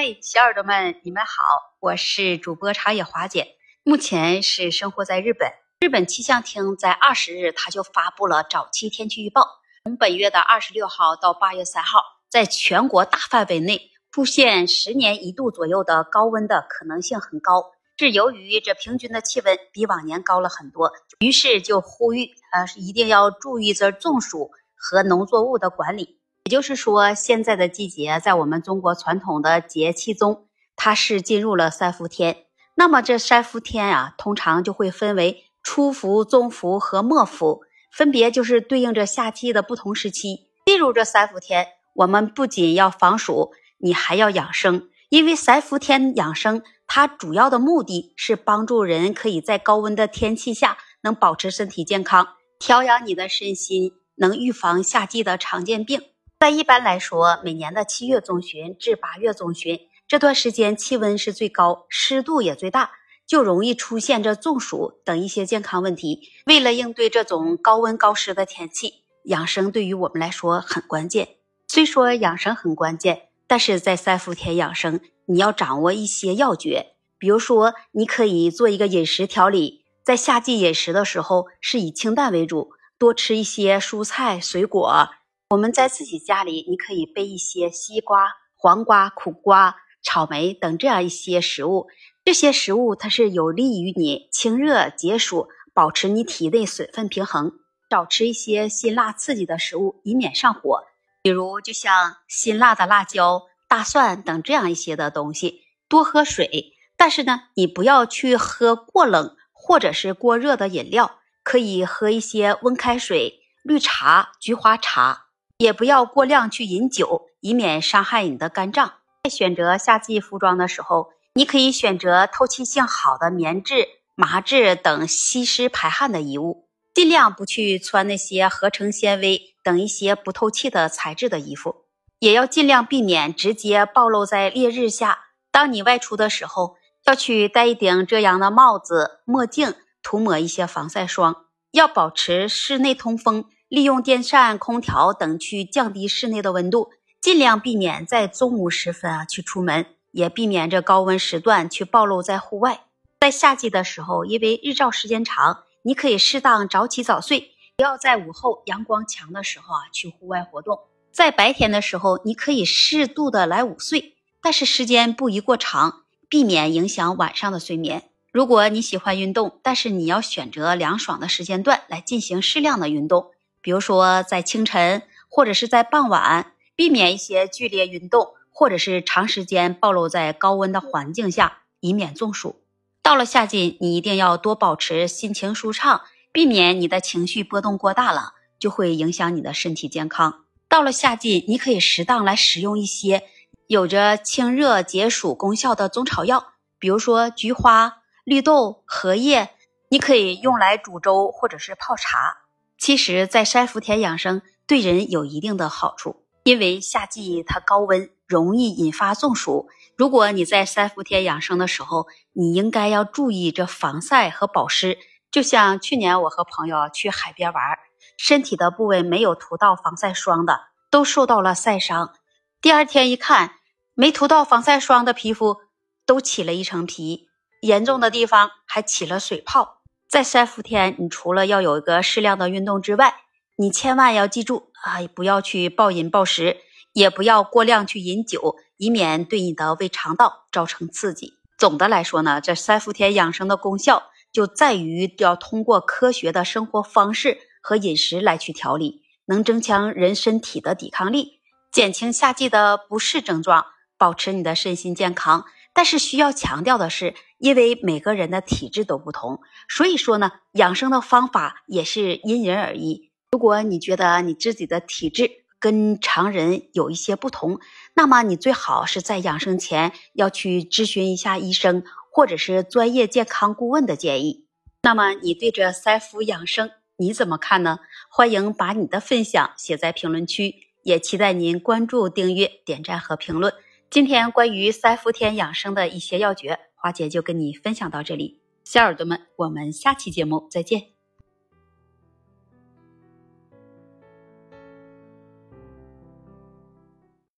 嗨，小耳朵们，你们好，我是主播长野华姐，目前是生活在日本。日本气象厅在二十日，它就发布了早期天气预报，从本月的二十六号到八月三号，在全国大范围内出现十年一度左右的高温的可能性很高。是由于这平均的气温比往年高了很多，于是就呼吁呃一定要注意这中暑和农作物的管理。也就是说，现在的季节在我们中国传统的节气中，它是进入了三伏天。那么这三伏天啊，通常就会分为初伏、中伏和末伏，分别就是对应着夏季的不同时期。进入这三伏天，我们不仅要防暑，你还要养生，因为三伏天养生，它主要的目的是帮助人可以在高温的天气下能保持身体健康，调养你的身心，能预防夏季的常见病。在一般来说，每年的七月中旬至八月中旬这段时间，气温是最高，湿度也最大，就容易出现这中暑等一些健康问题。为了应对这种高温高湿的天气，养生对于我们来说很关键。虽说养生很关键，但是在三伏天养生，你要掌握一些要诀。比如说，你可以做一个饮食调理，在夏季饮食的时候是以清淡为主，多吃一些蔬菜水果。我们在自己家里，你可以备一些西瓜、黄瓜、苦瓜、草莓等这样一些食物。这些食物它是有利于你清热解暑，保持你体内水分平衡。少吃一些辛辣刺激的食物，以免上火。比如，就像辛辣的辣椒、大蒜等这样一些的东西。多喝水，但是呢，你不要去喝过冷或者是过热的饮料，可以喝一些温开水、绿茶、菊花茶。也不要过量去饮酒，以免伤害你的肝脏。在选择夏季服装的时候，你可以选择透气性好的棉质、麻质等吸湿排汗的衣物，尽量不去穿那些合成纤维等一些不透气的材质的衣服。也要尽量避免直接暴露在烈日下。当你外出的时候，要去戴一顶遮阳的帽子、墨镜，涂抹一些防晒霜，要保持室内通风。利用电扇、空调等去降低室内的温度，尽量避免在中午时分啊去出门，也避免这高温时段去暴露在户外。在夏季的时候，因为日照时间长，你可以适当早起早睡，不要在午后阳光强的时候啊去户外活动。在白天的时候，你可以适度的来午睡，但是时间不宜过长，避免影响晚上的睡眠。如果你喜欢运动，但是你要选择凉爽的时间段来进行适量的运动。比如说，在清晨或者是在傍晚，避免一些剧烈运动，或者是长时间暴露在高温的环境下，以免中暑。到了夏季，你一定要多保持心情舒畅，避免你的情绪波动过大了，就会影响你的身体健康。到了夏季，你可以适当来使用一些有着清热解暑功效的中草药，比如说菊花、绿豆、荷叶，你可以用来煮粥或者是泡茶。其实，在三伏天养生对人有一定的好处，因为夏季它高温容易引发中暑。如果你在三伏天养生的时候，你应该要注意这防晒和保湿。就像去年我和朋友去海边玩，身体的部位没有涂到防晒霜的，都受到了晒伤。第二天一看，没涂到防晒霜的皮肤都起了一层皮，严重的地方还起了水泡。在三伏天，你除了要有一个适量的运动之外，你千万要记住啊，不要去暴饮暴食，也不要过量去饮酒，以免对你的胃肠道造成刺激。总的来说呢，这三伏天养生的功效就在于要通过科学的生活方式和饮食来去调理，能增强人身体的抵抗力，减轻夏季的不适症状，保持你的身心健康。但是需要强调的是，因为每个人的体质都不同，所以说呢，养生的方法也是因人而异。如果你觉得你自己的体质跟常人有一些不同，那么你最好是在养生前要去咨询一下医生或者是专业健康顾问的建议。那么你对这三伏养生你怎么看呢？欢迎把你的分享写在评论区，也期待您关注、订阅、点赞和评论。今天关于三伏天养生的一些要诀，花姐就跟你分享到这里。小耳朵们，我们下期节目再见。